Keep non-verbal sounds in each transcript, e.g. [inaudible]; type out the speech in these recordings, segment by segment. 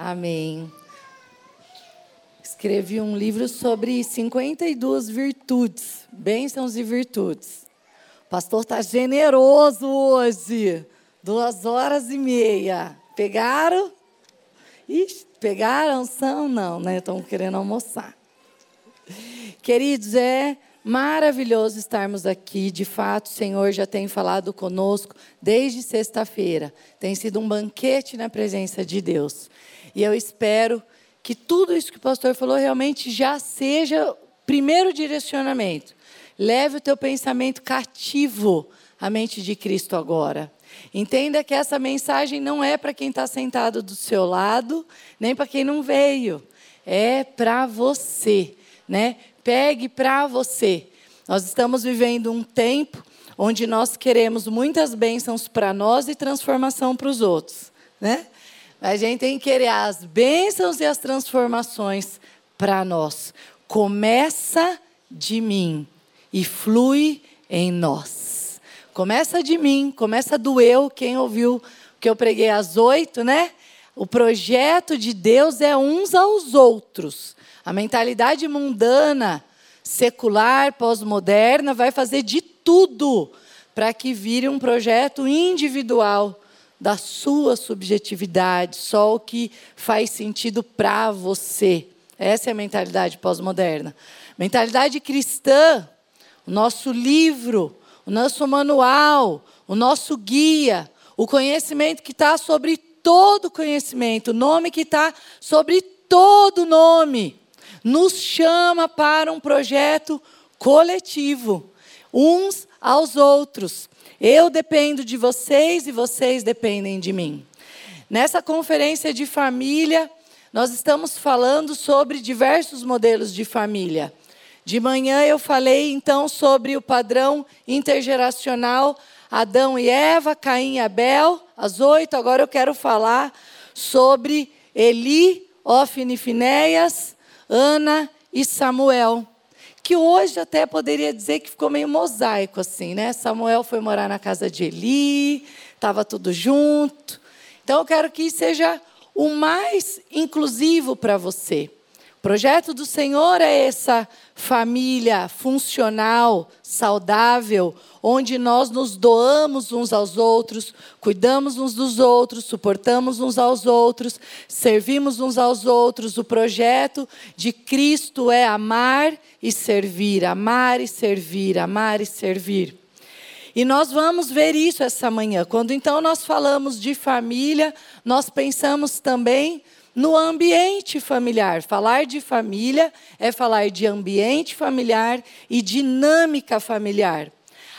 Amém. Escrevi um livro sobre 52 virtudes, bênçãos e virtudes. O pastor está generoso hoje. Duas horas e meia. Pegaram? Ixi, pegaram? São? Não, né? Estão querendo almoçar. Queridos, é maravilhoso estarmos aqui. De fato, o Senhor já tem falado conosco desde sexta-feira. Tem sido um banquete na presença de Deus. E eu espero que tudo isso que o pastor falou realmente já seja primeiro direcionamento. Leve o teu pensamento cativo à mente de Cristo agora. Entenda que essa mensagem não é para quem está sentado do seu lado, nem para quem não veio. É para você, né? Pegue para você. Nós estamos vivendo um tempo onde nós queremos muitas bênçãos para nós e transformação para os outros, né? A gente tem que querer as bênçãos e as transformações para nós. Começa de mim e flui em nós. Começa de mim, começa do eu, quem ouviu que eu preguei às oito, né? O projeto de Deus é uns aos outros. A mentalidade mundana, secular, pós-moderna, vai fazer de tudo para que vire um projeto individual da sua subjetividade, só o que faz sentido para você. Essa é a mentalidade pós-moderna. Mentalidade cristã, o nosso livro, o nosso manual, o nosso guia, o conhecimento que está sobre todo conhecimento, o nome que está sobre todo nome, nos chama para um projeto coletivo, uns aos outros. Eu dependo de vocês e vocês dependem de mim. Nessa conferência de família, nós estamos falando sobre diversos modelos de família. De manhã eu falei então sobre o padrão intergeracional Adão e Eva, Caim e Abel, às oito. Agora eu quero falar sobre Eli, Ofne e Finéias, Ana e Samuel. Que hoje até poderia dizer que ficou meio mosaico assim, né? Samuel foi morar na casa de Eli, estava tudo junto. Então eu quero que seja o mais inclusivo para você. O projeto do Senhor é essa família funcional, saudável, onde nós nos doamos uns aos outros, cuidamos uns dos outros, suportamos uns aos outros, servimos uns aos outros. O projeto de Cristo é amar e servir, amar e servir, amar e servir. E nós vamos ver isso essa manhã. Quando então nós falamos de família, nós pensamos também no ambiente familiar. Falar de família é falar de ambiente familiar e dinâmica familiar.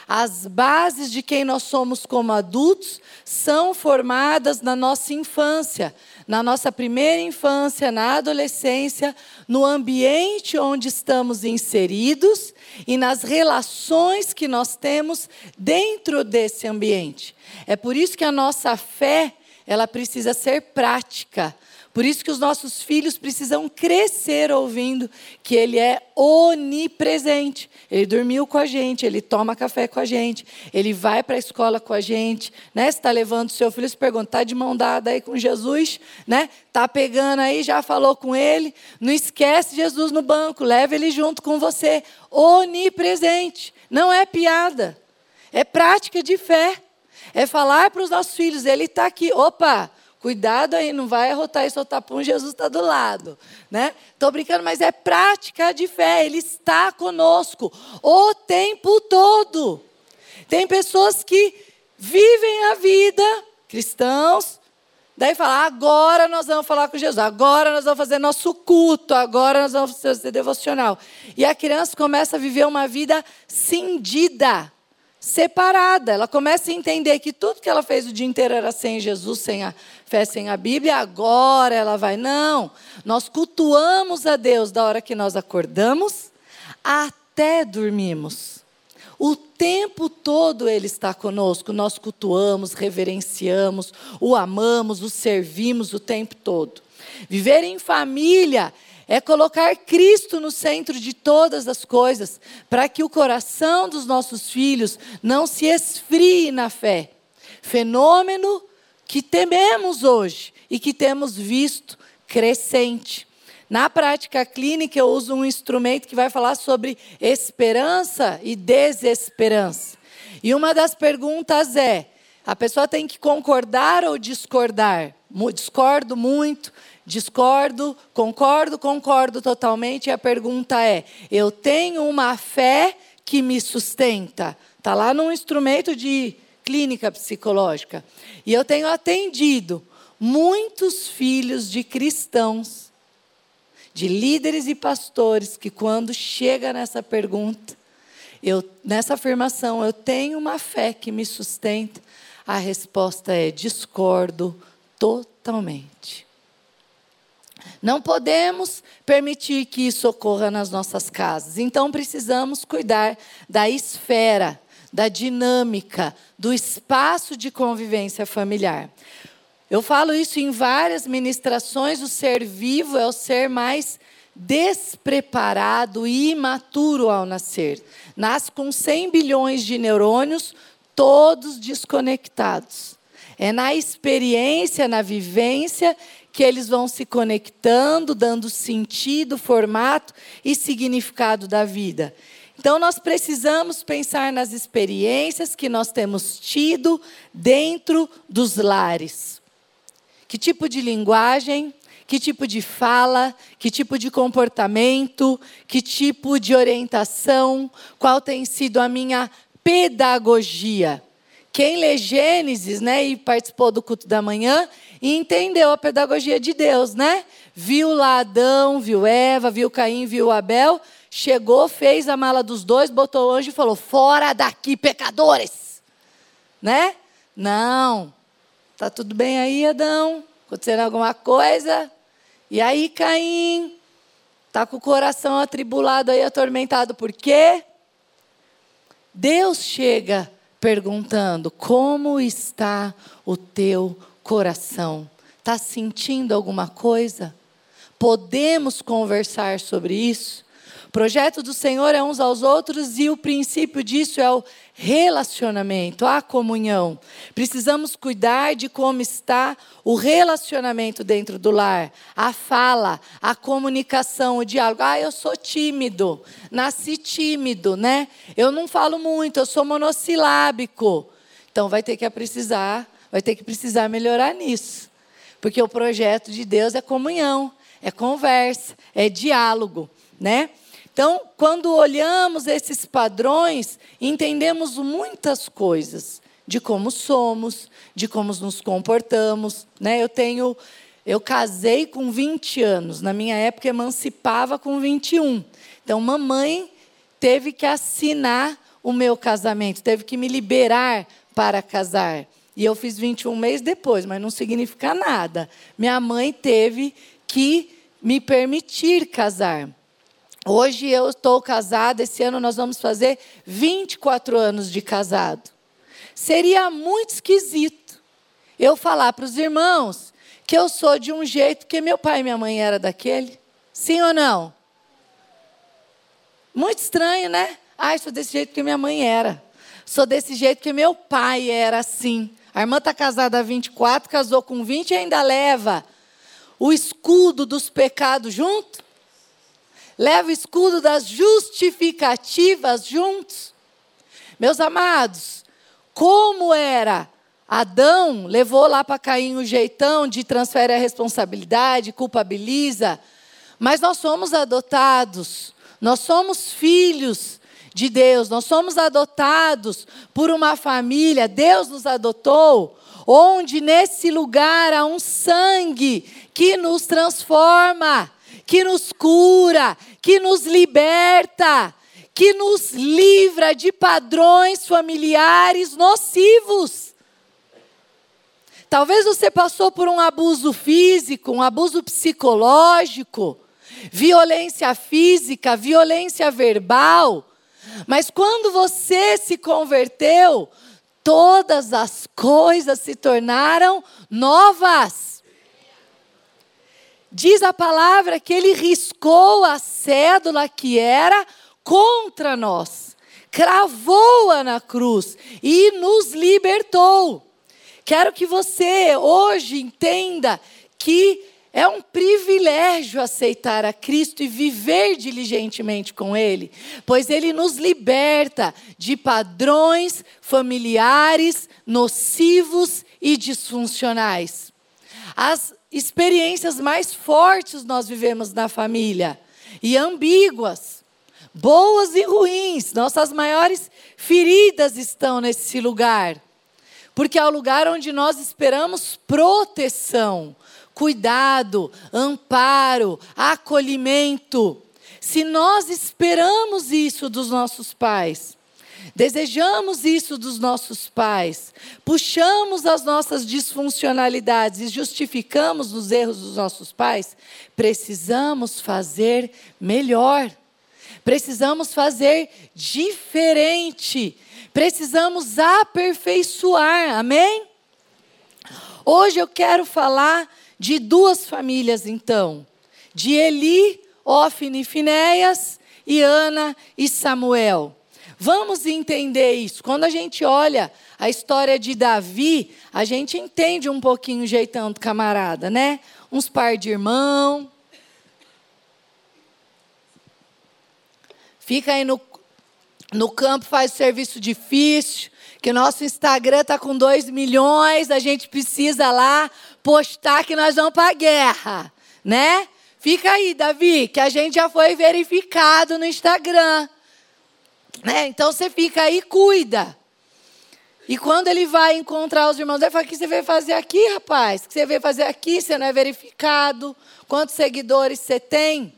As bases de quem nós somos como adultos são formadas na nossa infância, na nossa primeira infância, na adolescência, no ambiente onde estamos inseridos e nas relações que nós temos dentro desse ambiente. É por isso que a nossa fé, ela precisa ser prática. Por isso que os nossos filhos precisam crescer ouvindo que Ele é onipresente. Ele dormiu com a gente, Ele toma café com a gente, Ele vai para a escola com a gente. Né? Está levando o seu filho, você pergunta, está de mão dada aí com Jesus? Né? Está pegando aí, já falou com Ele? Não esquece Jesus no banco, leva Ele junto com você. Onipresente. Não é piada, é prática de fé. É falar para os nossos filhos, Ele está aqui. Opa! Cuidado aí, não vai arrotar e soltar pum, Jesus está do lado. Né? Estou brincando, mas é prática de fé, Ele está conosco o tempo todo. Tem pessoas que vivem a vida, cristãos, daí falam, agora nós vamos falar com Jesus, agora nós vamos fazer nosso culto, agora nós vamos fazer devocional. E a criança começa a viver uma vida cindida separada. Ela começa a entender que tudo que ela fez o dia inteiro era sem Jesus, sem a fé, sem a Bíblia, agora ela vai. Não, nós cultuamos a Deus da hora que nós acordamos até dormimos. O tempo todo Ele está conosco, nós cultuamos, reverenciamos, o amamos, o servimos o tempo todo. Viver em família é colocar Cristo no centro de todas as coisas, para que o coração dos nossos filhos não se esfrie na fé. Fenômeno que tememos hoje e que temos visto crescente. Na prática clínica, eu uso um instrumento que vai falar sobre esperança e desesperança. E uma das perguntas é: a pessoa tem que concordar ou discordar? Discordo muito, discordo, concordo, concordo totalmente. E a pergunta é: eu tenho uma fé que me sustenta? Está lá num instrumento de clínica psicológica. E eu tenho atendido muitos filhos de cristãos, de líderes e pastores, que quando chega nessa pergunta, eu, nessa afirmação, eu tenho uma fé que me sustenta, a resposta é: discordo totalmente. Não podemos permitir que isso ocorra nas nossas casas. Então precisamos cuidar da esfera, da dinâmica, do espaço de convivência familiar. Eu falo isso em várias ministrações: o ser vivo é o ser mais despreparado e imaturo ao nascer. Nasce com 100 bilhões de neurônios, todos desconectados. É na experiência, na vivência, que eles vão se conectando, dando sentido, formato e significado da vida. Então, nós precisamos pensar nas experiências que nós temos tido dentro dos lares. Que tipo de linguagem, que tipo de fala, que tipo de comportamento, que tipo de orientação, qual tem sido a minha pedagogia. Quem lê Gênesis, né, e participou do culto da manhã, entendeu a pedagogia de Deus, né? Viu lá Adão, viu Eva, viu Caim, viu Abel, chegou, fez a mala dos dois, botou o anjo e falou: "Fora daqui, pecadores". Né? Não. Tá tudo bem aí, Adão? Acontecendo alguma coisa? E aí, Caim? Tá com o coração atribulado aí, atormentado por quê? Deus chega perguntando: como está o teu coração? Está sentindo alguma coisa? Podemos conversar sobre isso? O projeto do Senhor é uns aos outros e o princípio disso é o relacionamento, a comunhão. Precisamos cuidar de como está o relacionamento dentro do lar, a fala, a comunicação, o diálogo. Ah, eu sou tímido, nasci tímido, né? Eu não falo muito, eu sou monossilábico. Então vai ter que precisar, vai ter que precisar melhorar nisso. Porque o projeto de Deus é comunhão, é conversa, é diálogo, né? Então, quando olhamos esses padrões, entendemos muitas coisas de como somos, de como nos comportamos. Né? Eu tenho, eu casei com 20 anos, na minha época emancipava com 21. Então, mamãe teve que assinar o meu casamento, teve que me liberar para casar. E eu fiz 21 meses depois, mas não significa nada. Minha mãe teve que me permitir casar. Hoje eu estou casada, esse ano nós vamos fazer 24 anos de casado. Seria muito esquisito eu falar para os irmãos que eu sou de um jeito que meu pai e minha mãe era daquele. Sim ou não? Muito estranho, né? Ah, sou desse jeito que minha mãe era. Sou desse jeito que meu pai era assim. A irmã está casada há 24, casou com 20 e ainda leva o escudo dos pecados junto leva o escudo das justificativas juntos. Meus amados, como era? Adão levou lá para Caim o jeitão de transfere a responsabilidade, culpabiliza. Mas nós somos adotados, nós somos filhos de Deus, nós somos adotados por uma família, Deus nos adotou, onde nesse lugar há um sangue que nos transforma que nos cura, que nos liberta, que nos livra de padrões familiares nocivos. Talvez você passou por um abuso físico, um abuso psicológico, violência física, violência verbal. Mas quando você se converteu, todas as coisas se tornaram novas. Diz a palavra que ele riscou a cédula que era contra nós, cravou-a na cruz e nos libertou. Quero que você hoje entenda que é um privilégio aceitar a Cristo e viver diligentemente com Ele, pois Ele nos liberta de padrões familiares nocivos e disfuncionais. As experiências mais fortes nós vivemos na família e ambíguas, boas e ruins. Nossas maiores feridas estão nesse lugar, porque é o lugar onde nós esperamos proteção cuidado, amparo, acolhimento. Se nós esperamos isso dos nossos pais, desejamos isso dos nossos pais, puxamos as nossas disfuncionalidades e justificamos os erros dos nossos pais, precisamos fazer melhor. Precisamos fazer diferente. Precisamos aperfeiçoar. Amém? Hoje eu quero falar de duas famílias, então, de Eli, Ofne e Finéias, e Ana e Samuel. Vamos entender isso. Quando a gente olha a história de Davi, a gente entende um pouquinho o jeitão do camarada, né? Uns par de irmão. Fica aí no, no campo, faz serviço difícil, que o nosso Instagram está com 2 milhões, a gente precisa lá postar que nós vamos para a guerra, né? Fica aí, Davi, que a gente já foi verificado no Instagram. Né? Então você fica aí cuida. E quando ele vai encontrar os irmãos, ele fala: O que você veio fazer aqui, rapaz? O que você veio fazer aqui? Você não é verificado? Quantos seguidores você tem?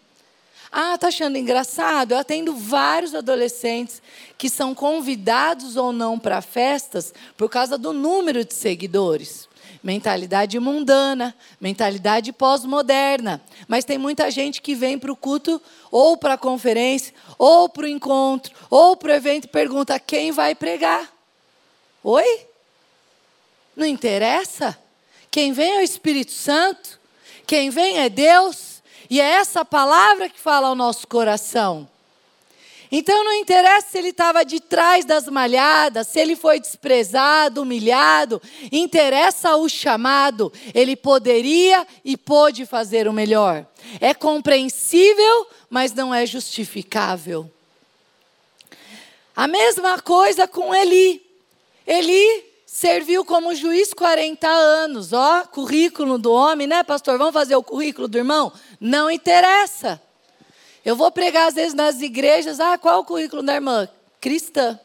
Ah, tá achando engraçado? Eu atendo vários adolescentes que são convidados ou não para festas por causa do número de seguidores. Mentalidade mundana, mentalidade pós-moderna. Mas tem muita gente que vem para o culto, ou para a conferência, ou para o encontro, ou para o evento e pergunta: quem vai pregar? Oi? Não interessa? Quem vem é o Espírito Santo, quem vem é Deus. E é essa palavra que fala ao nosso coração. Então não interessa se ele estava de trás das malhadas, se ele foi desprezado, humilhado, interessa o chamado. Ele poderia e pôde fazer o melhor. É compreensível, mas não é justificável. A mesma coisa com Eli. Eli serviu como juiz 40 anos. Ó, currículo do homem, né, pastor? Vamos fazer o currículo do irmão? Não interessa. Eu vou pregar às vezes nas igrejas, ah, qual o currículo da irmã? Cristã.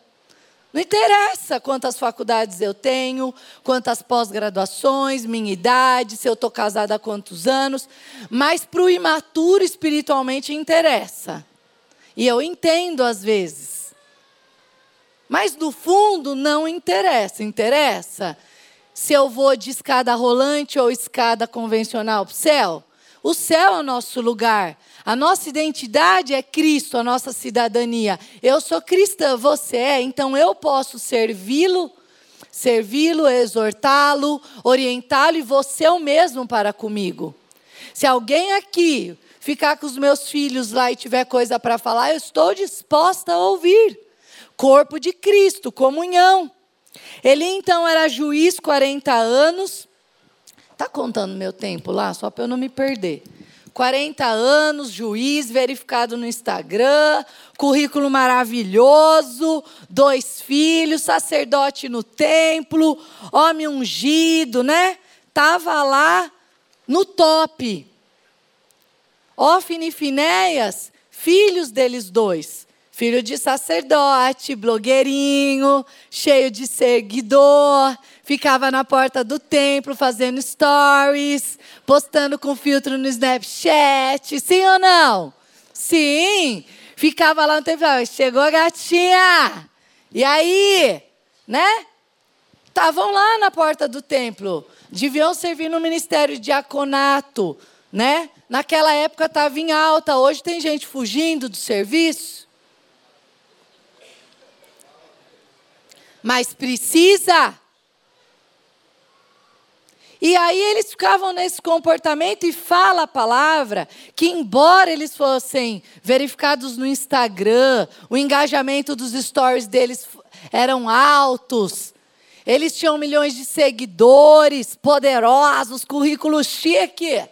Não interessa quantas faculdades eu tenho, quantas pós-graduações, minha idade, se eu estou casada há quantos anos, mas para o imaturo espiritualmente interessa. E eu entendo às vezes. Mas no fundo não interessa. Interessa se eu vou de escada rolante ou escada convencional para o céu? O céu é o nosso lugar. A nossa identidade é Cristo, a nossa cidadania. Eu sou cristã, você é, então eu posso servi-lo, servi-lo, exortá-lo, orientá-lo e você é o mesmo para comigo. Se alguém aqui ficar com os meus filhos lá e tiver coisa para falar, eu estou disposta a ouvir. Corpo de Cristo, comunhão. Ele então era juiz 40 anos, Está contando meu tempo lá, só para eu não me perder. 40 anos, juiz, verificado no Instagram, currículo maravilhoso, dois filhos, sacerdote no templo, homem ungido, né? Tava lá no top. Ofne e Finéias, filhos deles dois. Filho de sacerdote, blogueirinho, cheio de seguidor, ficava na porta do templo fazendo stories, postando com filtro no Snapchat. Sim ou não? Sim. Ficava lá no templo, chegou a gatinha. E aí, né? Estavam lá na porta do templo. Deviam servir no ministério de diaconato, né? Naquela época estava em alta, hoje tem gente fugindo do serviço. mas precisa. E aí eles ficavam nesse comportamento e fala a palavra que embora eles fossem verificados no Instagram, o engajamento dos stories deles eram altos, Eles tinham milhões de seguidores, poderosos, currículo chique.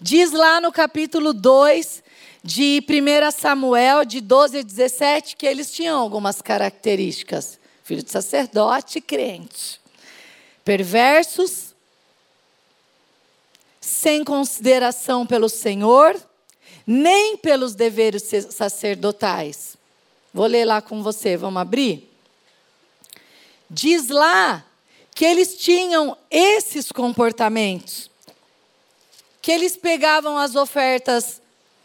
Diz lá no capítulo 2 de 1 Samuel, de 12 a 17, que eles tinham algumas características. Filho de sacerdote crente. Perversos, sem consideração pelo Senhor, nem pelos deveres sacerdotais. Vou ler lá com você, vamos abrir? Diz lá que eles tinham esses comportamentos, que eles pegavam as ofertas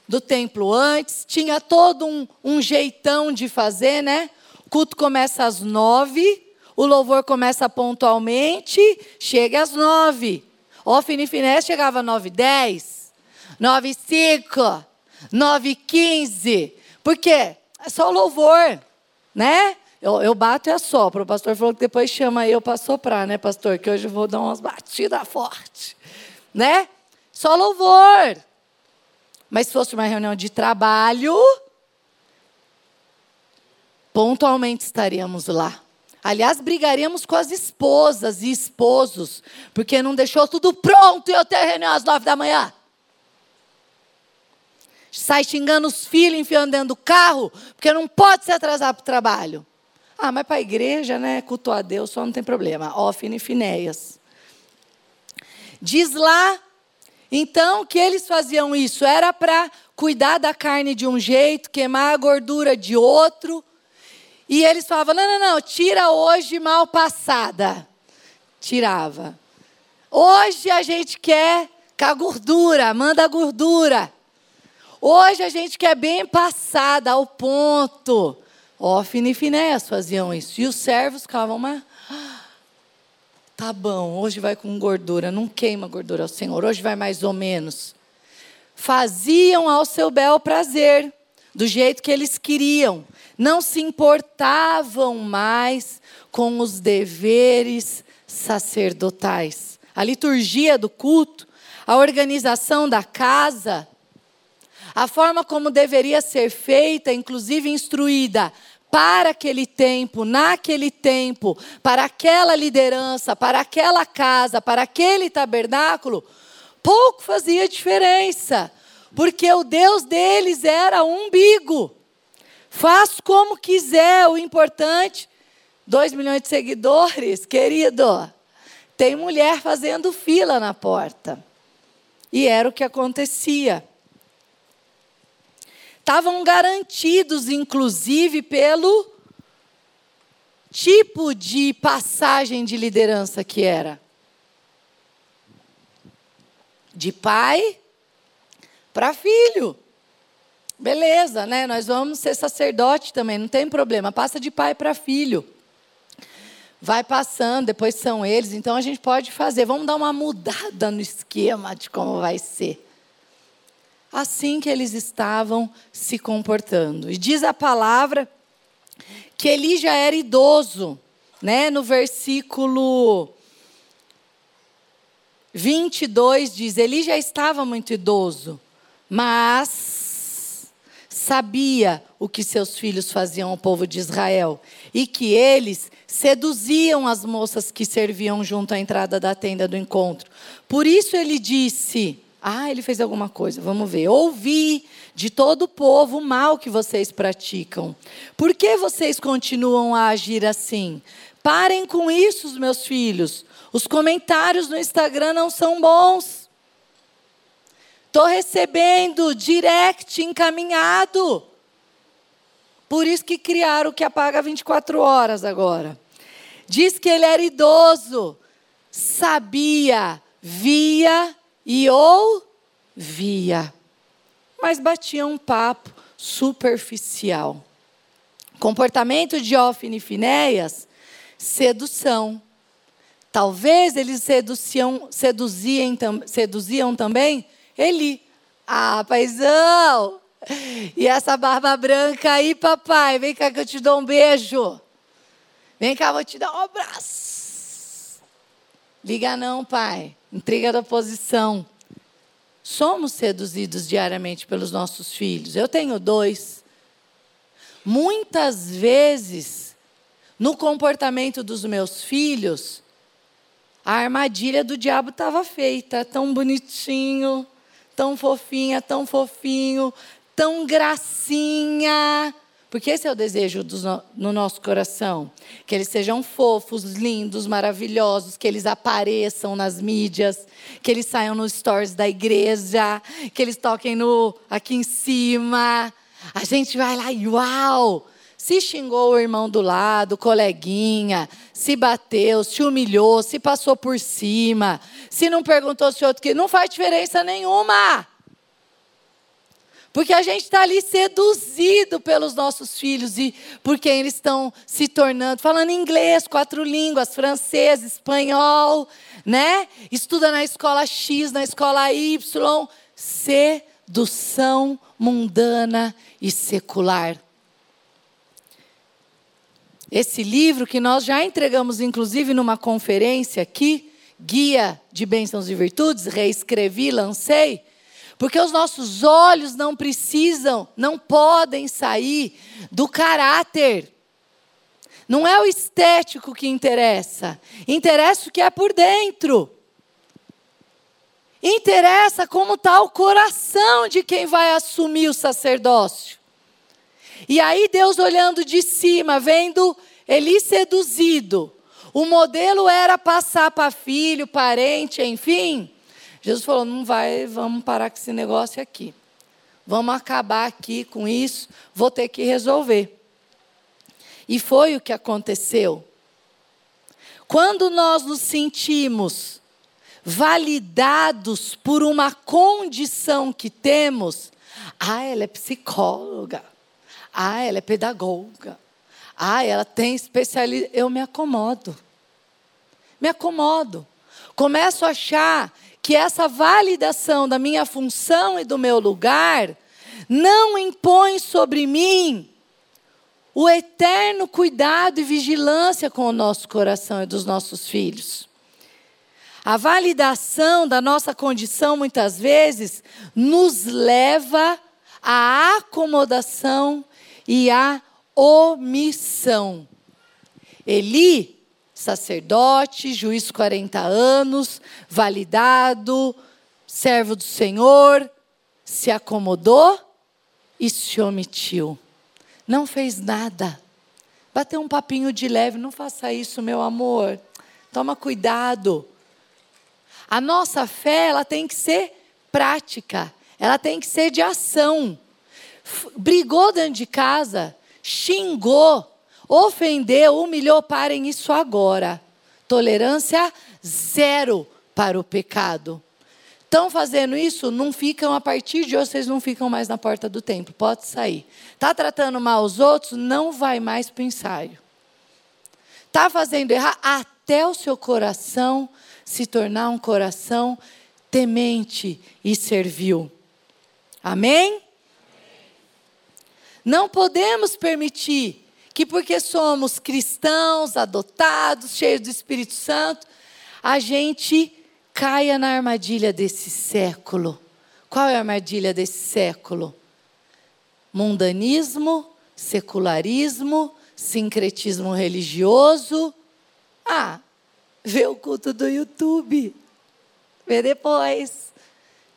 do templo antes, tinha todo um, um jeitão de fazer, né? O culto começa às nove, o louvor começa pontualmente, chega às nove. O Finifinés chegava às nove e dez, nove e cinco, nove e quinze. Por quê? É só louvor, né? Eu, eu bato e assopro. O pastor falou que depois chama eu para soprar, né, pastor? Que hoje eu vou dar umas batidas fortes, né? Só louvor. Mas se fosse uma reunião de trabalho, pontualmente estaríamos lá. Aliás, brigaríamos com as esposas e esposos, porque não deixou tudo pronto e eu ter reunião às nove da manhã. Sai xingando os filhos, enfiando dentro do carro, porque não pode se atrasar para o trabalho. Ah, mas para a igreja, né? Culto a Deus, só não tem problema. Ófine e Finéias. Diz lá, então, que eles faziam isso. Era para cuidar da carne de um jeito, queimar a gordura de outro. E eles falavam: não, não, não, tira hoje mal passada. Tirava. Hoje a gente quer com a gordura, manda a gordura. Hoje a gente quer bem passada, ao ponto. Ofne e Finéas faziam isso. E os servos ficavam, mas. Tá bom, hoje vai com gordura, não queima gordura ao Senhor, hoje vai mais ou menos. Faziam ao seu bel prazer, do jeito que eles queriam. Não se importavam mais com os deveres sacerdotais. A liturgia do culto, a organização da casa, a forma como deveria ser feita, inclusive instruída para aquele tempo, naquele tempo, para aquela liderança, para aquela casa, para aquele tabernáculo, pouco fazia diferença, porque o Deus deles era o umbigo. Faz como quiser, o importante, dois milhões de seguidores, querido, tem mulher fazendo fila na porta. E era o que acontecia estavam garantidos, inclusive, pelo tipo de passagem de liderança que era. De pai para filho. Beleza, né? Nós vamos ser sacerdote também, não tem problema. Passa de pai para filho. Vai passando, depois são eles, então a gente pode fazer. Vamos dar uma mudada no esquema de como vai ser assim que eles estavam se comportando. E diz a palavra que Eli já era idoso, né? No versículo 22 diz: Eli já estava muito idoso, mas sabia o que seus filhos faziam ao povo de Israel e que eles seduziam as moças que serviam junto à entrada da tenda do encontro. Por isso ele disse: ah, ele fez alguma coisa, vamos ver. Ouvi de todo o povo o mal que vocês praticam. Por que vocês continuam a agir assim? Parem com isso, meus filhos. Os comentários no Instagram não são bons. Estou recebendo direct encaminhado. Por isso que criaram o que apaga 24 horas agora. Diz que ele era idoso, sabia, via e ouvia, mas batia um papo superficial. Comportamento de Ofne e Finéias, sedução. Talvez eles seduziam, seduziam, seduziam também Eli. Ah, paizão! E essa barba branca aí, papai? Vem cá que eu te dou um beijo. Vem cá, vou te dar um abraço. Liga não, pai. Intriga da posição. Somos seduzidos diariamente pelos nossos filhos. Eu tenho dois. Muitas vezes no comportamento dos meus filhos, a armadilha do diabo estava feita, tão bonitinho, tão fofinha, tão fofinho, tão gracinha. Porque esse é o desejo do, no nosso coração. Que eles sejam fofos, lindos, maravilhosos, que eles apareçam nas mídias, que eles saiam nos stories da igreja, que eles toquem no aqui em cima. A gente vai lá e uau! Se xingou o irmão do lado, coleguinha, se bateu, se humilhou, se passou por cima, se não perguntou se outro que não faz diferença nenhuma. Porque a gente está ali seduzido pelos nossos filhos e por quem eles estão se tornando, falando inglês, quatro línguas, francês, espanhol, né? Estuda na escola X, na escola Y, sedução mundana e secular. Esse livro que nós já entregamos, inclusive, numa conferência aqui, Guia de Bênçãos e Virtudes, reescrevi, lancei, porque os nossos olhos não precisam, não podem sair do caráter. Não é o estético que interessa, interessa o que é por dentro. Interessa como está o coração de quem vai assumir o sacerdócio. E aí Deus olhando de cima, vendo Eli seduzido. O modelo era passar para filho, parente, enfim. Jesus falou: não vai, vamos parar com esse negócio aqui. Vamos acabar aqui com isso, vou ter que resolver. E foi o que aconteceu. Quando nós nos sentimos validados por uma condição que temos, ah, ela é psicóloga. Ah, ela é pedagoga. Ah, ela tem especialidade. Eu me acomodo. Me acomodo. Começo a achar que essa validação da minha função e do meu lugar não impõe sobre mim o eterno cuidado e vigilância com o nosso coração e dos nossos filhos. A validação da nossa condição, muitas vezes, nos leva à acomodação e a omissão. Eli, sacerdote, juiz 40 anos, validado, servo do Senhor, se acomodou e se omitiu. Não fez nada. Bateu um papinho de leve, não faça isso, meu amor. Toma cuidado. A nossa fé, ela tem que ser prática, ela tem que ser de ação brigou dentro de casa, xingou, ofendeu, humilhou, parem isso agora. Tolerância zero para o pecado. Estão fazendo isso? Não ficam, a partir de hoje, vocês não ficam mais na porta do templo. Pode sair. Está tratando mal os outros? Não vai mais para o ensaio. Está fazendo errar? Até o seu coração se tornar um coração temente e servil. Amém? Não podemos permitir que, porque somos cristãos, adotados, cheios do Espírito Santo, a gente caia na armadilha desse século. Qual é a armadilha desse século? Mundanismo, secularismo, sincretismo religioso. Ah, vê o culto do YouTube. Vê depois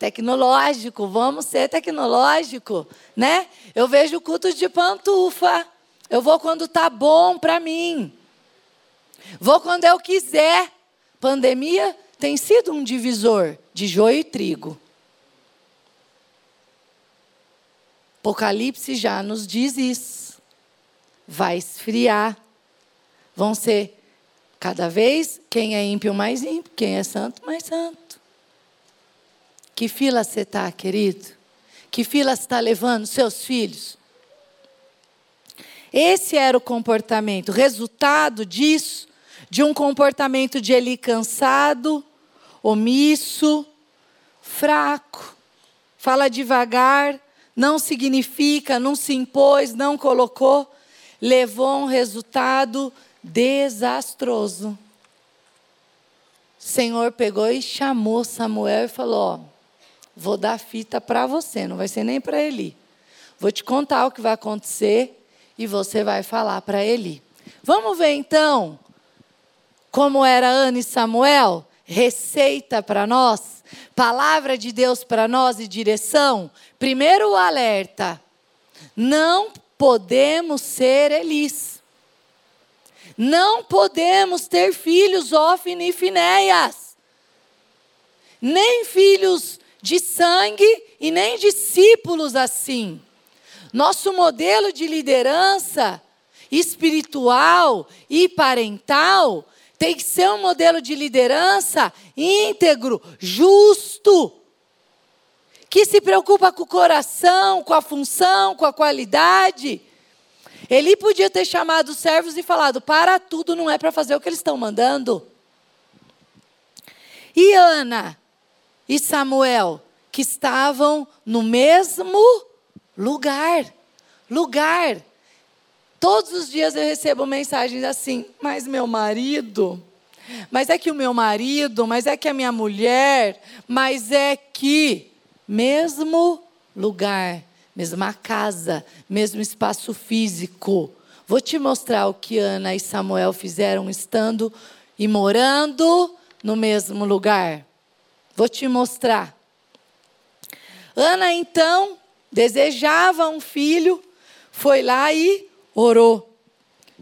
tecnológico, vamos ser tecnológico, né? Eu vejo culto de pantufa. Eu vou quando tá bom para mim. Vou quando eu quiser. Pandemia tem sido um divisor de joio e trigo. Apocalipse já nos diz isso. Vai esfriar. Vão ser cada vez quem é ímpio mais ímpio, quem é santo mais santo. Que fila você está, querido? Que fila está levando seus filhos? Esse era o comportamento, resultado disso, de um comportamento de Eli cansado, omisso, fraco, fala devagar, não significa, não se impôs, não colocou, levou um resultado desastroso. O Senhor pegou e chamou Samuel e falou: Vou dar fita para você, não vai ser nem para Eli. Vou te contar o que vai acontecer e você vai falar para Eli. Vamos ver então como era Ana e Samuel? Receita para nós, palavra de Deus para nós e direção. Primeiro o alerta: não podemos ser Elis. Não podemos ter filhos Ofne e Finéias. Nem filhos de sangue e nem discípulos assim. Nosso modelo de liderança espiritual e parental tem que ser um modelo de liderança íntegro, justo, que se preocupa com o coração, com a função, com a qualidade. Ele podia ter chamado os servos e falado: para tudo, não é para fazer o que eles estão mandando. E Ana e Samuel, que estavam no mesmo lugar. Lugar. Todos os dias eu recebo mensagens assim, mas meu marido, mas é que o meu marido, mas é que a minha mulher, mas é que, mesmo lugar, mesma casa, mesmo espaço físico. Vou te mostrar o que Ana e Samuel fizeram estando e morando no mesmo lugar. Vou te mostrar. Ana, então, desejava um filho, foi lá e orou.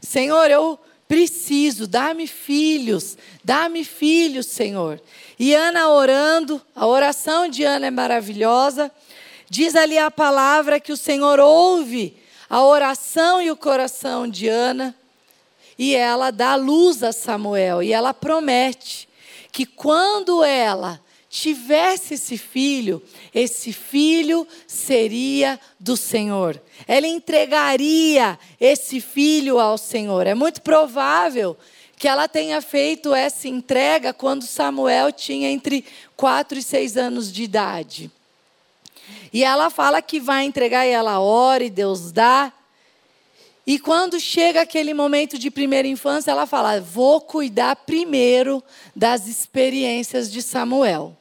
Senhor, eu preciso, dá-me filhos, dá-me filhos, Senhor. E Ana orando, a oração de Ana é maravilhosa. Diz ali a palavra que o Senhor ouve a oração e o coração de Ana, e ela dá luz a Samuel, e ela promete que quando ela tivesse esse filho, esse filho seria do Senhor. Ela entregaria esse filho ao Senhor. É muito provável que ela tenha feito essa entrega quando Samuel tinha entre 4 e 6 anos de idade. E ela fala que vai entregar e ela ora e Deus dá. E quando chega aquele momento de primeira infância, ela fala: Vou cuidar primeiro das experiências de Samuel.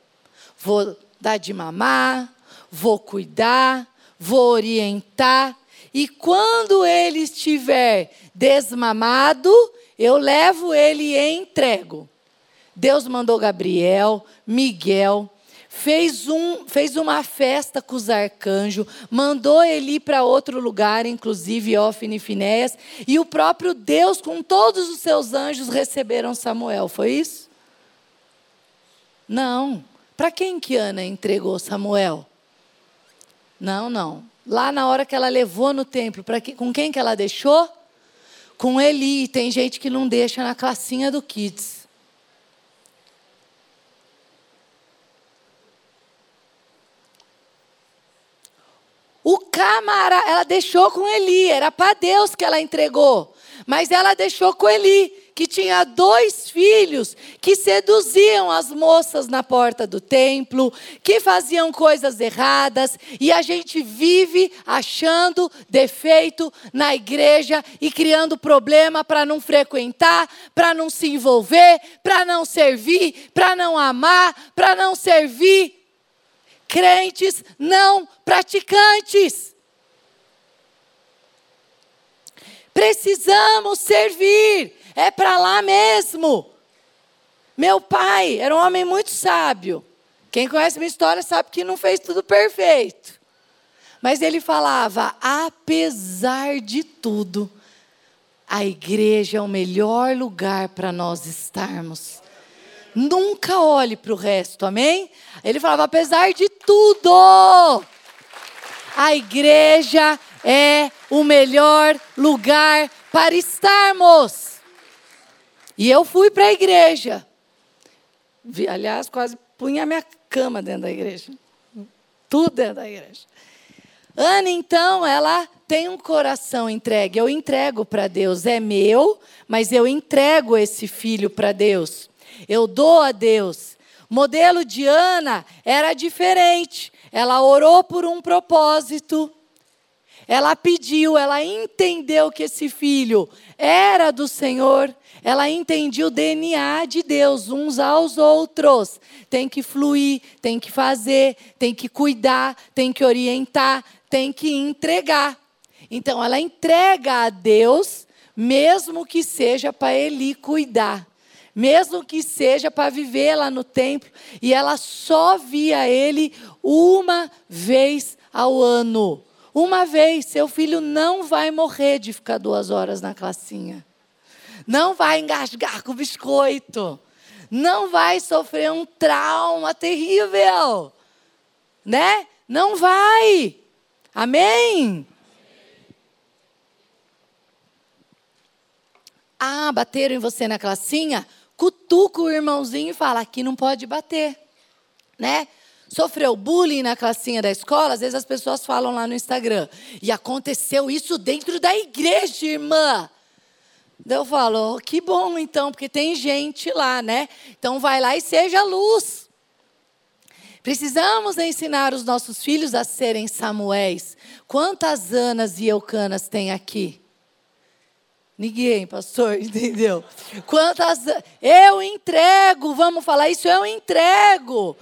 Vou dar de mamar, vou cuidar, vou orientar. E quando ele estiver desmamado, eu levo ele e entrego. Deus mandou Gabriel, Miguel, fez, um, fez uma festa com os arcanjos, mandou ele para outro lugar, inclusive Ofne e Finéias, e o próprio Deus, com todos os seus anjos, receberam Samuel. Foi isso? Não. Para quem que Ana entregou Samuel? Não, não. Lá na hora que ela levou no templo, que, com quem que ela deixou? Com Eli. Tem gente que não deixa na classinha do Kids. O camarada, ela deixou com Eli, era para Deus que ela entregou. Mas ela deixou com Eli, que tinha dois filhos que seduziam as moças na porta do templo, que faziam coisas erradas, e a gente vive achando defeito na igreja e criando problema para não frequentar, para não se envolver, para não servir, para não amar, para não servir crentes não praticantes. Precisamos servir, é para lá mesmo. Meu pai era um homem muito sábio. Quem conhece minha história sabe que não fez tudo perfeito. Mas ele falava: apesar de tudo, a igreja é o melhor lugar para nós estarmos. Nunca olhe para o resto, amém? Ele falava: apesar de tudo, a igreja é o melhor lugar para estarmos. E eu fui para a igreja. Aliás, quase punha minha cama dentro da igreja. Tudo dentro da igreja. Ana, então, ela tem um coração entregue. Eu entrego para Deus. É meu, mas eu entrego esse filho para Deus eu dou a Deus. Modelo de Ana era diferente. Ela orou por um propósito. Ela pediu, ela entendeu que esse filho era do Senhor. Ela entendia o DNA de Deus uns aos outros. Tem que fluir, tem que fazer, tem que cuidar, tem que orientar, tem que entregar. Então ela entrega a Deus mesmo que seja para Eli cuidar, mesmo que seja para viver lá no templo, e ela só via ele uma vez ao ano. Uma vez, seu filho não vai morrer de ficar duas horas na classinha. Não vai engasgar com biscoito. Não vai sofrer um trauma terrível. Né? Não vai. Amém? Ah, bateram em você na classinha? Cutuca o irmãozinho e fala: aqui não pode bater. Né? Sofreu bullying na classinha da escola, às vezes as pessoas falam lá no Instagram. E aconteceu isso dentro da igreja, irmã. Eu falo, oh, que bom então, porque tem gente lá, né? Então vai lá e seja luz. Precisamos ensinar os nossos filhos a serem Samuéis. Quantas Anas e Eucanas tem aqui? Ninguém, pastor, [laughs] entendeu? Quantas. Eu entrego, vamos falar isso, eu entrego.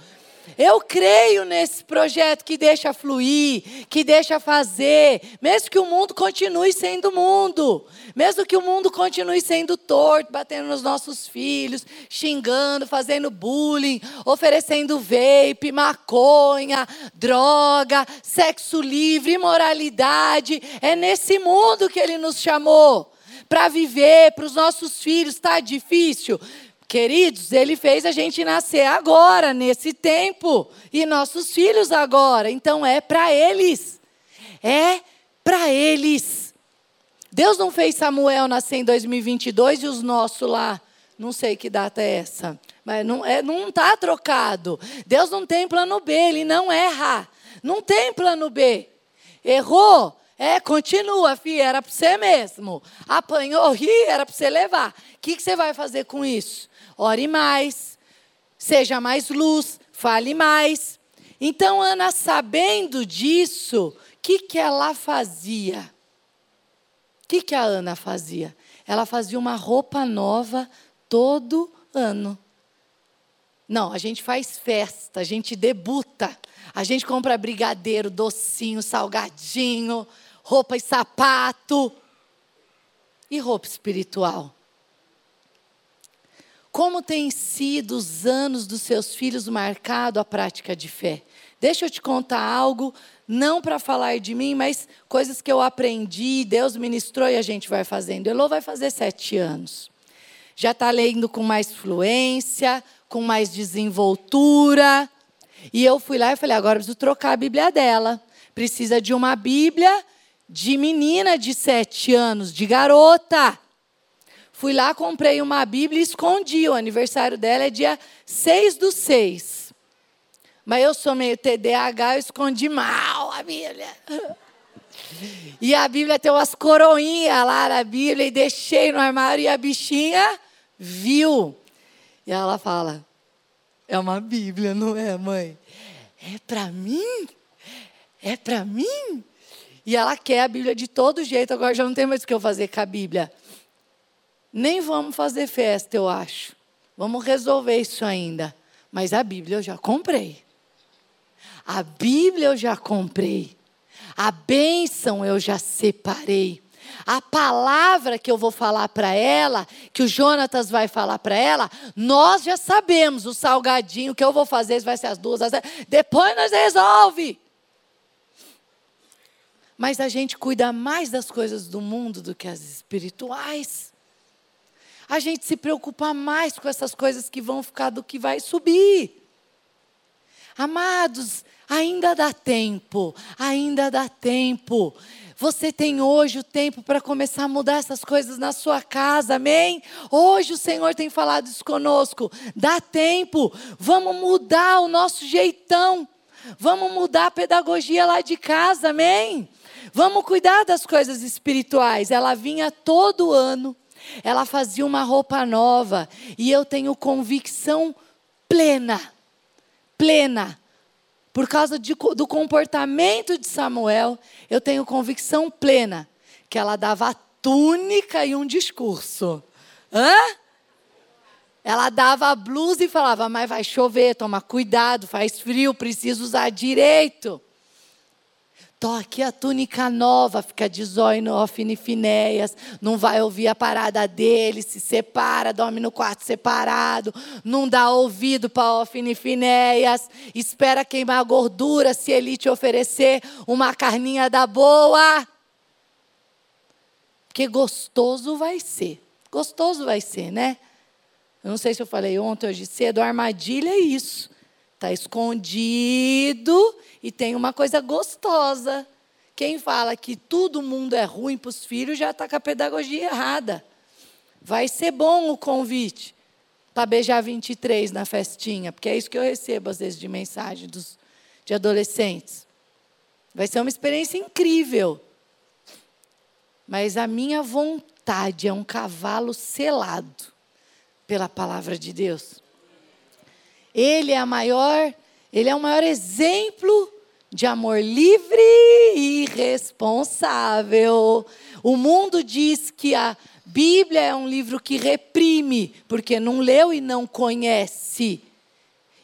Eu creio nesse projeto que deixa fluir, que deixa fazer, mesmo que o mundo continue sendo mundo, mesmo que o mundo continue sendo torto, batendo nos nossos filhos, xingando, fazendo bullying, oferecendo vape, maconha, droga, sexo livre, imoralidade. É nesse mundo que ele nos chamou para viver, para os nossos filhos. Está difícil? Queridos, ele fez a gente nascer agora, nesse tempo, e nossos filhos agora. Então é para eles. É para eles. Deus não fez Samuel nascer em 2022 e os nossos lá, não sei que data é essa, mas não é, não está trocado. Deus não tem plano B, ele não erra. Não tem plano B. Errou? É, continua, filha, era para você mesmo. Apanhou, ri, era para você levar. O que, que você vai fazer com isso? Ore mais, seja mais luz, fale mais. Então, Ana, sabendo disso, o que, que ela fazia? O que, que a Ana fazia? Ela fazia uma roupa nova todo ano. Não, a gente faz festa, a gente debuta, a gente compra brigadeiro, docinho, salgadinho, roupa e sapato. E roupa espiritual? Como tem sido os anos dos seus filhos marcado a prática de fé? Deixa eu te contar algo, não para falar de mim, mas coisas que eu aprendi, Deus ministrou e a gente vai fazendo. Elô vai fazer sete anos. Já está lendo com mais fluência, com mais desenvoltura. E eu fui lá e falei: agora preciso trocar a Bíblia dela. Precisa de uma Bíblia de menina de sete anos, de garota. Fui lá, comprei uma Bíblia e escondi. O aniversário dela é dia 6 do 6. Mas eu sou meio TDAH, eu escondi mal a Bíblia. [laughs] E a Bíblia tem umas coroinhas lá na Bíblia e deixei no armário e a bichinha viu. E ela fala: É uma Bíblia, não é, mãe? É para mim? É para mim? E ela quer a Bíblia de todo jeito, agora já não tem mais o que eu fazer com a Bíblia. Nem vamos fazer festa, eu acho. Vamos resolver isso ainda. Mas a Bíblia eu já comprei. A Bíblia eu já comprei. A bênção eu já separei. A palavra que eu vou falar para ela, que o Jonatas vai falar para ela, nós já sabemos. O salgadinho que eu vou fazer vai ser as duas. As... Depois nós resolve. Mas a gente cuida mais das coisas do mundo do que as espirituais a gente se preocupa mais com essas coisas que vão ficar do que vai subir. Amados, ainda dá tempo, ainda dá tempo. Você tem hoje o tempo para começar a mudar essas coisas na sua casa, amém? Hoje o Senhor tem falado isso conosco. Dá tempo, vamos mudar o nosso jeitão, vamos mudar a pedagogia lá de casa, amém? Vamos cuidar das coisas espirituais. Ela vinha todo ano ela fazia uma roupa nova. E eu tenho convicção plena, plena, por causa de, do comportamento de Samuel, eu tenho convicção plena que ela dava túnica e um discurso. Hã? Ela dava a blusa e falava, mas vai chover, toma cuidado, faz frio, precisa usar direito. Toque a túnica nova, fica de zóio no Finéias, não vai ouvir a parada dele, se separa, dorme no quarto separado, não dá ouvido para Finéias, espera queimar a gordura se ele te oferecer uma carninha da boa. Porque gostoso vai ser, gostoso vai ser, né? Eu não sei se eu falei ontem, hoje cedo, armadilha é isso. Está escondido e tem uma coisa gostosa. Quem fala que todo mundo é ruim para os filhos já está com a pedagogia errada. Vai ser bom o convite para beijar 23 na festinha, porque é isso que eu recebo às vezes de mensagem dos, de adolescentes. Vai ser uma experiência incrível. Mas a minha vontade é um cavalo selado pela palavra de Deus. Ele é a maior, ele é o maior exemplo de amor livre e responsável. O mundo diz que a Bíblia é um livro que reprime, porque não leu e não conhece.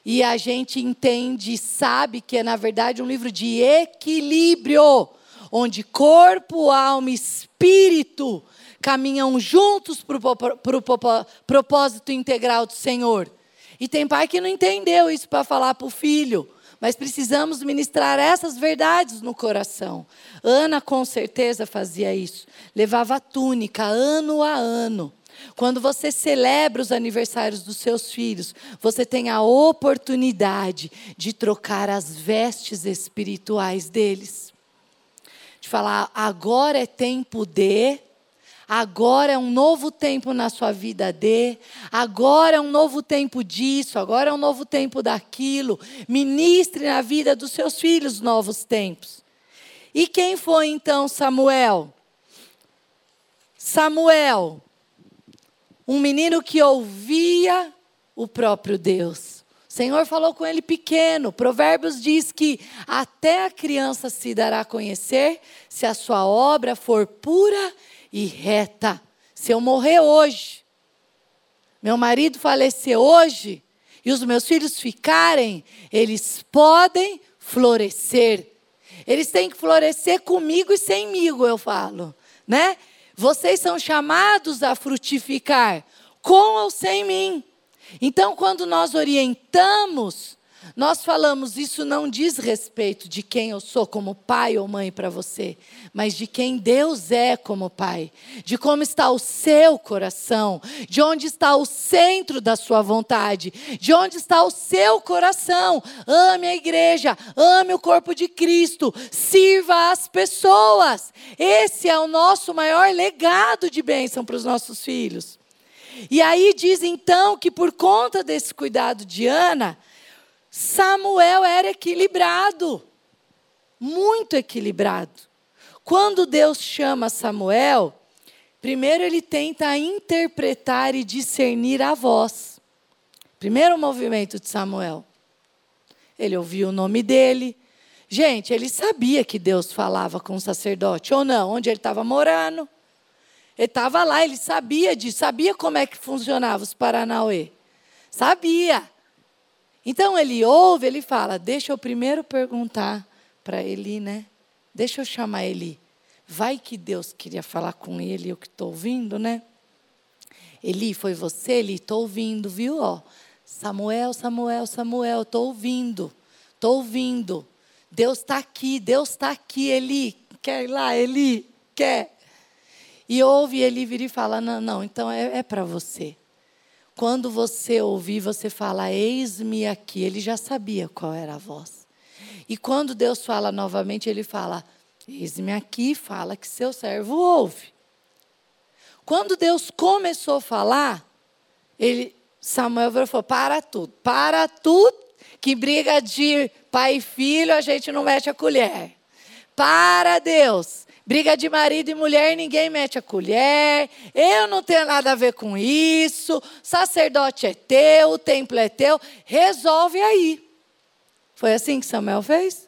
E a gente entende sabe que é, na verdade, um livro de equilíbrio, onde corpo, alma e espírito caminham juntos para o propósito integral do Senhor. E tem pai que não entendeu isso para falar para o filho. Mas precisamos ministrar essas verdades no coração. Ana, com certeza, fazia isso. Levava túnica ano a ano. Quando você celebra os aniversários dos seus filhos, você tem a oportunidade de trocar as vestes espirituais deles. De falar, agora é tempo de Agora é um novo tempo na sua vida de, agora é um novo tempo disso, agora é um novo tempo daquilo. Ministre na vida dos seus filhos novos tempos. E quem foi então Samuel? Samuel, um menino que ouvia o próprio Deus. O Senhor falou com ele pequeno. Provérbios diz que até a criança se dará a conhecer se a sua obra for pura e reta. Se eu morrer hoje, meu marido falecer hoje e os meus filhos ficarem, eles podem florescer. Eles têm que florescer comigo e semigo, eu falo, né? Vocês são chamados a frutificar com ou sem mim. Então, quando nós orientamos nós falamos, isso não diz respeito de quem eu sou como pai ou mãe para você, mas de quem Deus é como pai, de como está o seu coração, de onde está o centro da sua vontade, de onde está o seu coração. Ame a igreja, ame o corpo de Cristo, sirva as pessoas. Esse é o nosso maior legado de bênção para os nossos filhos. E aí diz então que por conta desse cuidado de Ana, Samuel era equilibrado, muito equilibrado. Quando Deus chama Samuel, primeiro ele tenta interpretar e discernir a voz. Primeiro movimento de Samuel. Ele ouviu o nome dele. Gente, ele sabia que Deus falava com o sacerdote, ou não, onde ele estava morando. Ele estava lá, ele sabia disso, sabia como é que funcionava os Paranauê. Sabia. Então ele ouve, ele fala: Deixa eu primeiro perguntar para Eli, né? Deixa eu chamar Eli. Vai que Deus queria falar com ele, eu que estou ouvindo, né? Eli, foi você, Eli? Estou ouvindo, viu? Ó, Samuel, Samuel, Samuel, estou ouvindo, estou ouvindo. Deus está aqui, Deus está aqui, Eli. Quer ir lá, Eli? Quer? E ouve Eli vir e fala: Não, não, então é, é para você. Quando você ouvir, você fala: Eis-me aqui. Ele já sabia qual era a voz. E quando Deus fala novamente, ele fala: Eis-me aqui, fala que seu servo ouve. Quando Deus começou a falar, ele, Samuel falou: Para tudo, para tudo, que briga de pai e filho, a gente não mete a colher. Para Deus. Briga de marido e mulher, ninguém mete a colher. Eu não tenho nada a ver com isso. Sacerdote é teu, o templo é teu. Resolve aí. Foi assim que Samuel fez?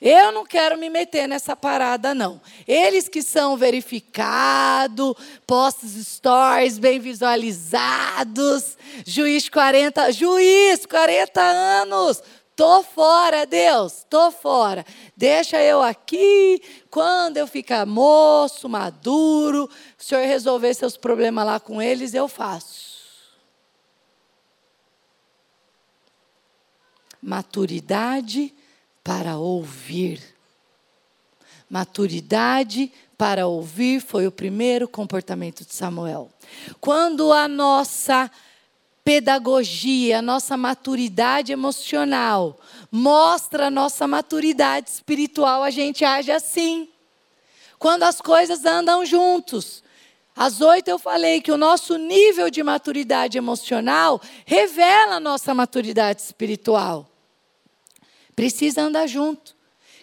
Eu não quero me meter nessa parada, não. Eles que são verificados, posts stories bem visualizados, juiz 40, juiz 40 anos, Tô fora, Deus, tô fora. Deixa eu aqui. Quando eu ficar moço, maduro, o Senhor resolver seus problemas lá com eles, eu faço. Maturidade para ouvir. Maturidade para ouvir foi o primeiro comportamento de Samuel. Quando a nossa pedagogia, a nossa maturidade emocional mostra a nossa maturidade espiritual, a gente age assim. Quando as coisas andam juntos. Às oito eu falei que o nosso nível de maturidade emocional revela a nossa maturidade espiritual. Precisa andar junto.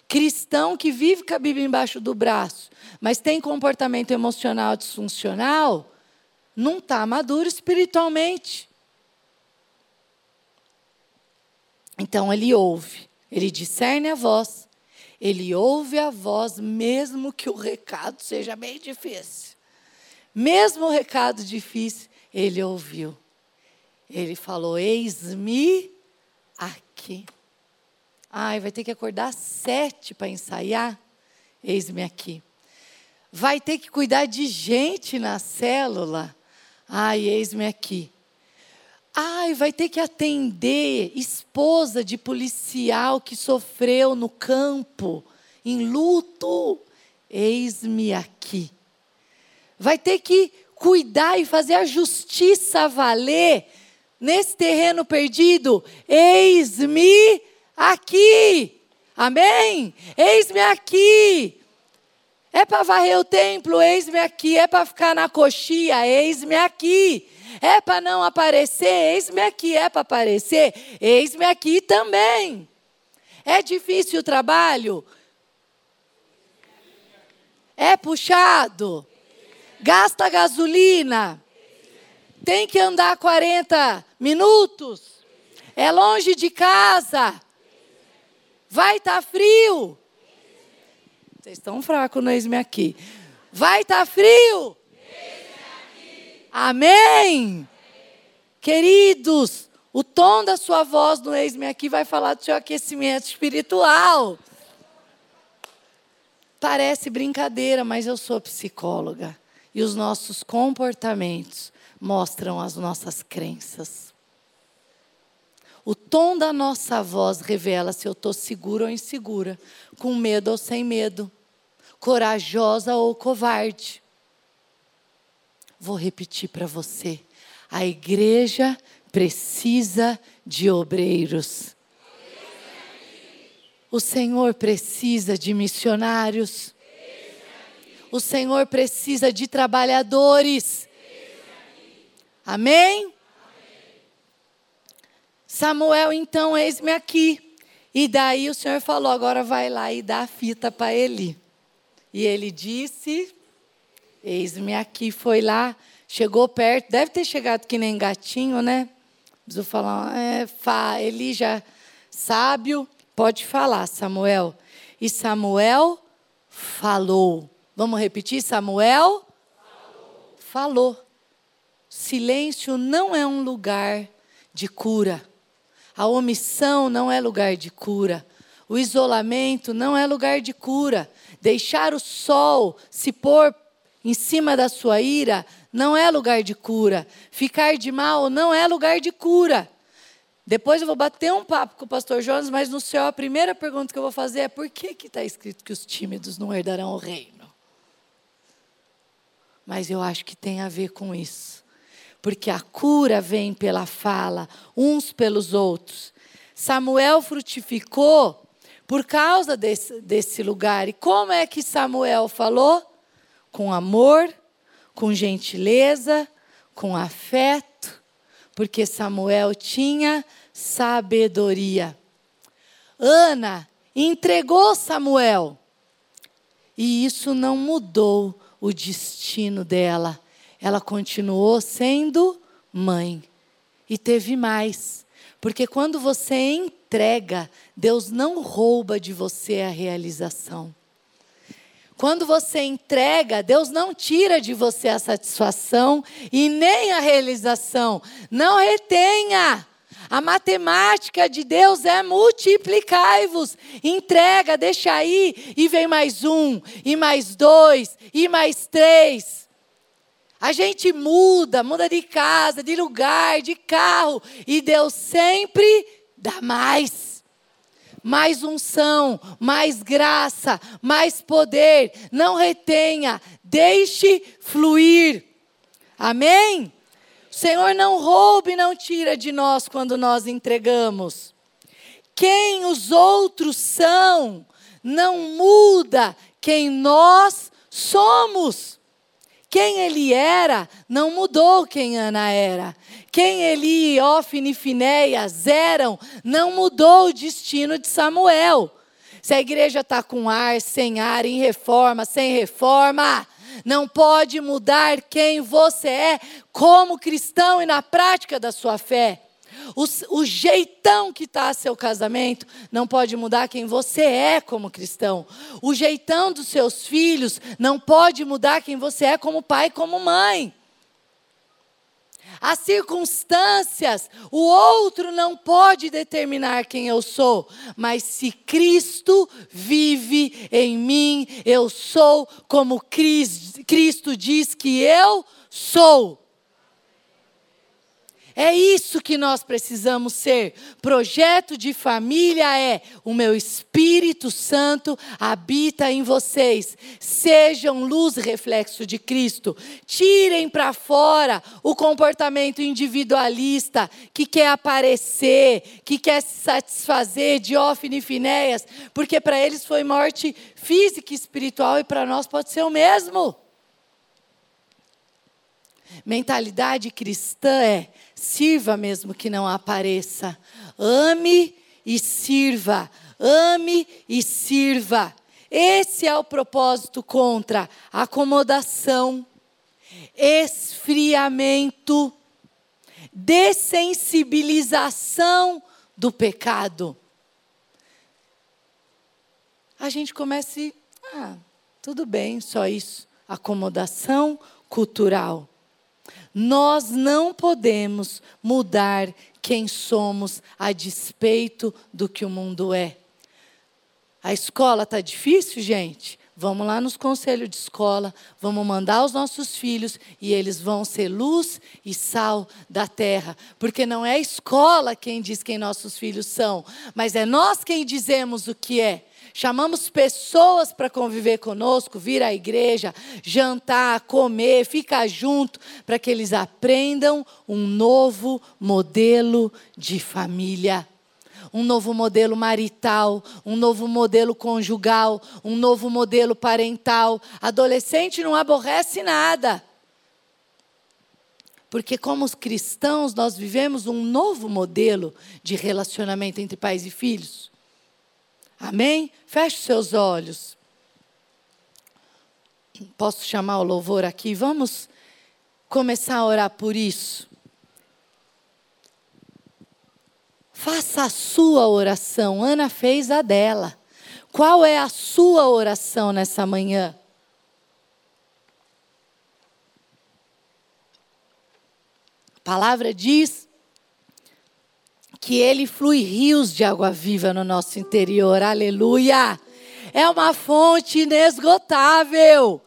Cristão que vive com a Bíblia embaixo do braço, mas tem comportamento emocional disfuncional, não está maduro espiritualmente. Então ele ouve, ele discerne a voz, ele ouve a voz, mesmo que o recado seja bem difícil. Mesmo o recado difícil, ele ouviu. Ele falou: Eis-me aqui. Ai, vai ter que acordar às sete para ensaiar? Eis-me aqui. Vai ter que cuidar de gente na célula? Ai, eis-me aqui. Ai, vai ter que atender esposa de policial que sofreu no campo, em luto. Eis-me aqui. Vai ter que cuidar e fazer a justiça valer nesse terreno perdido. Eis-me aqui. Amém? Eis-me aqui. É para varrer o templo, eis-me aqui. É para ficar na coxia, eis-me aqui. É para não aparecer, eis-me aqui. É para aparecer, eis-me aqui também. É difícil o trabalho? É puxado? Gasta gasolina? Tem que andar 40 minutos? É longe de casa? Vai estar tá frio. Vocês estão fracos no eis-me aqui. Vai estar tá frio. Amém? Queridos, o tom da sua voz no eis-me aqui vai falar do seu aquecimento espiritual. Parece brincadeira, mas eu sou psicóloga. E os nossos comportamentos mostram as nossas crenças. O tom da nossa voz revela se eu estou segura ou insegura, com medo ou sem medo, corajosa ou covarde. Vou repetir para você. A igreja precisa de obreiros. O Senhor precisa de missionários. O Senhor precisa de trabalhadores. Amém? Samuel, então, eis-me aqui. E daí o Senhor falou: agora vai lá e dá a fita para ele. E ele disse: Eis-me aqui. Foi lá, chegou perto, deve ter chegado que nem gatinho, né? Preciso falar, é, fa, Eli já sábio, pode falar, Samuel. E Samuel falou. Vamos repetir? Samuel falou. falou. Silêncio não é um lugar de cura. A omissão não é lugar de cura. O isolamento não é lugar de cura. Deixar o sol se pôr em cima da sua ira não é lugar de cura. Ficar de mal não é lugar de cura. Depois eu vou bater um papo com o pastor Jonas, mas no céu a primeira pergunta que eu vou fazer é por que está escrito que os tímidos não herdarão o reino? Mas eu acho que tem a ver com isso porque a cura vem pela fala, uns pelos outros. Samuel frutificou por causa desse, desse lugar. E como é que Samuel falou? Com amor, com gentileza, com afeto, porque Samuel tinha sabedoria. Ana entregou Samuel. E isso não mudou o destino dela ela continuou sendo mãe. E teve mais. Porque quando você entrega, Deus não rouba de você a realização. Quando você entrega, Deus não tira de você a satisfação e nem a realização. Não retenha. A matemática de Deus é multiplicai-vos. Entrega, deixa aí, e vem mais um, e mais dois, e mais três. A gente muda, muda de casa, de lugar, de carro, e Deus sempre dá mais. Mais unção, mais graça, mais poder. Não retenha, deixe fluir. Amém? O Senhor não rouba e não tira de nós quando nós entregamos. Quem os outros são não muda quem nós somos. Quem ele era não mudou quem Ana era. Quem Eli, Ofne e Finéias eram não mudou o destino de Samuel. Se a igreja está com ar, sem ar, em reforma, sem reforma, não pode mudar quem você é como cristão e na prática da sua fé. O, o jeitão que está seu casamento não pode mudar quem você é como cristão. O jeitão dos seus filhos não pode mudar quem você é como pai, como mãe. As circunstâncias, o outro não pode determinar quem eu sou, mas se Cristo vive em mim, eu sou como Cristo diz que eu sou. É isso que nós precisamos ser. Projeto de família é: o meu Espírito Santo habita em vocês. Sejam luz reflexo de Cristo. Tirem para fora o comportamento individualista que quer aparecer, que quer se satisfazer de Ofne e Finéias, porque para eles foi morte física e espiritual e para nós pode ser o mesmo. Mentalidade cristã é sirva mesmo que não apareça. Ame e sirva. Ame e sirva. Esse é o propósito contra acomodação, esfriamento, dessensibilização do pecado. A gente começa e, ah, tudo bem, só isso. Acomodação cultural. Nós não podemos mudar quem somos a despeito do que o mundo é. A escola está difícil, gente? Vamos lá nos conselhos de escola, vamos mandar os nossos filhos e eles vão ser luz e sal da terra. Porque não é a escola quem diz quem nossos filhos são, mas é nós quem dizemos o que é. Chamamos pessoas para conviver conosco, vir à igreja, jantar, comer, ficar junto, para que eles aprendam um novo modelo de família um novo modelo marital, um novo modelo conjugal, um novo modelo parental. Adolescente não aborrece nada. Porque, como cristãos, nós vivemos um novo modelo de relacionamento entre pais e filhos. Amém? Feche seus olhos. Posso chamar o louvor aqui? Vamos começar a orar por isso. Faça a sua oração. Ana fez a dela. Qual é a sua oração nessa manhã? A palavra diz que ele flui rios de água viva no nosso interior. Aleluia! É uma fonte inesgotável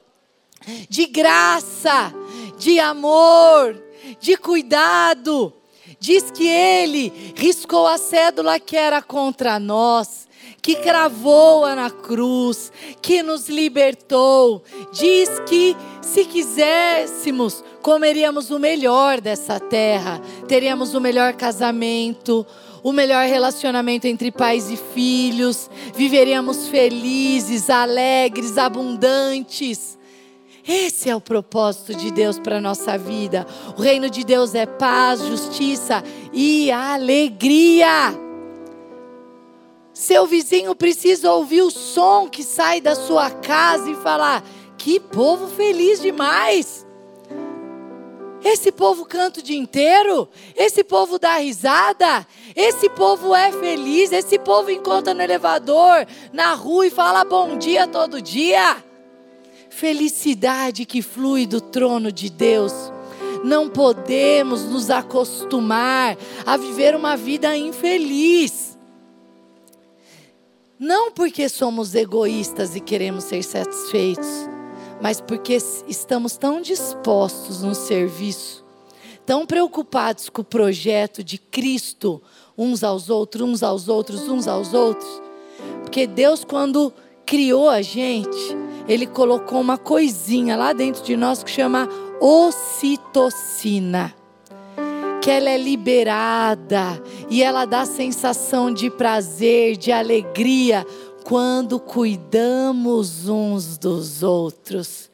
de graça, de amor, de cuidado. Diz que ele riscou a cédula que era contra nós, que cravou-a na cruz, que nos libertou. Diz que se quiséssemos, comeríamos o melhor dessa terra, teríamos o melhor casamento, o melhor relacionamento entre pais e filhos, viveríamos felizes, alegres, abundantes. Esse é o propósito de Deus para nossa vida. O reino de Deus é paz, justiça e alegria. Seu vizinho precisa ouvir o som que sai da sua casa e falar: que povo feliz demais! Esse povo canta o dia inteiro, esse povo dá risada, esse povo é feliz, esse povo encontra no elevador, na rua e fala bom dia todo dia. Felicidade que flui do trono de Deus. não podemos nos acostumar a viver uma vida infeliz. Não porque somos egoístas e queremos ser satisfeitos, mas porque estamos tão dispostos no serviço, tão preocupados com o projeto de Cristo, uns aos outros, uns aos outros, uns aos outros. Porque Deus, quando criou a gente, Ele colocou uma coisinha lá dentro de nós que chama ocitocina. Que ela é liberada e ela dá sensação de prazer, de alegria, quando cuidamos uns dos outros.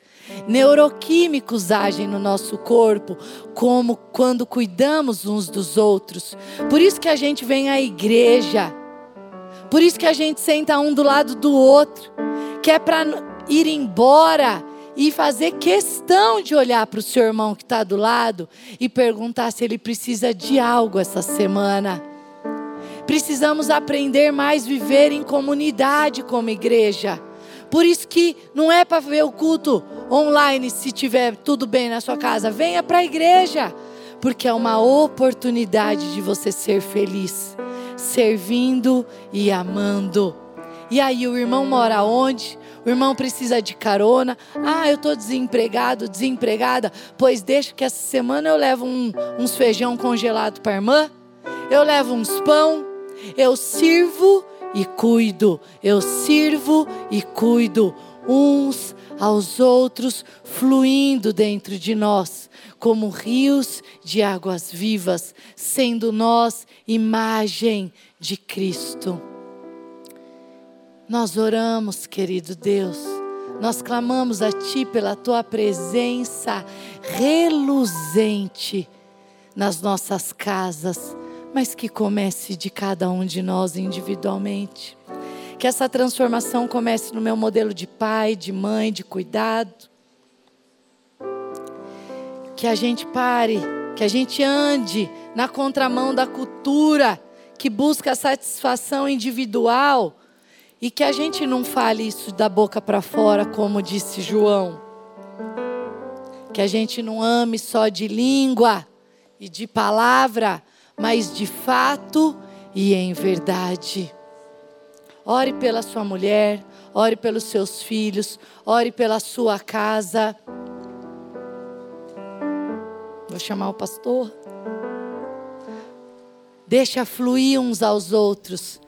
Neuroquímicos agem no nosso corpo, como quando cuidamos uns dos outros. Por isso que a gente vem à igreja. Por isso que a gente senta um do lado do outro, que é para ir embora e fazer questão de olhar para o seu irmão que está do lado e perguntar se ele precisa de algo essa semana. Precisamos aprender mais viver em comunidade como igreja. Por isso que não é para ver o culto online se tiver tudo bem na sua casa. Venha para a igreja, porque é uma oportunidade de você ser feliz, servindo e amando. E aí o irmão mora onde? O irmão precisa de carona. Ah, eu estou desempregado, desempregada. Pois deixa que essa semana eu levo um, uns feijão congelado para a irmã. Eu levo uns pão. Eu sirvo e cuido. Eu sirvo e cuido uns aos outros, fluindo dentro de nós, como rios de águas vivas, sendo nós imagem de Cristo. Nós oramos, querido Deus, nós clamamos a Ti pela Tua presença reluzente nas nossas casas, mas que comece de cada um de nós individualmente. Que essa transformação comece no meu modelo de pai, de mãe, de cuidado. Que a gente pare, que a gente ande na contramão da cultura que busca a satisfação individual e que a gente não fale isso da boca para fora, como disse João. Que a gente não ame só de língua e de palavra, mas de fato e em verdade. Ore pela sua mulher, ore pelos seus filhos, ore pela sua casa. Vou chamar o pastor. Deixa fluir uns aos outros.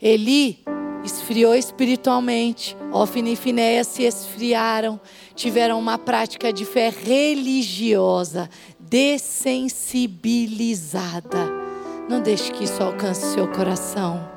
Eli esfriou espiritualmente. Ofne e Finéia se esfriaram, tiveram uma prática de fé religiosa, dessensibilizada. Não deixe que isso alcance seu coração.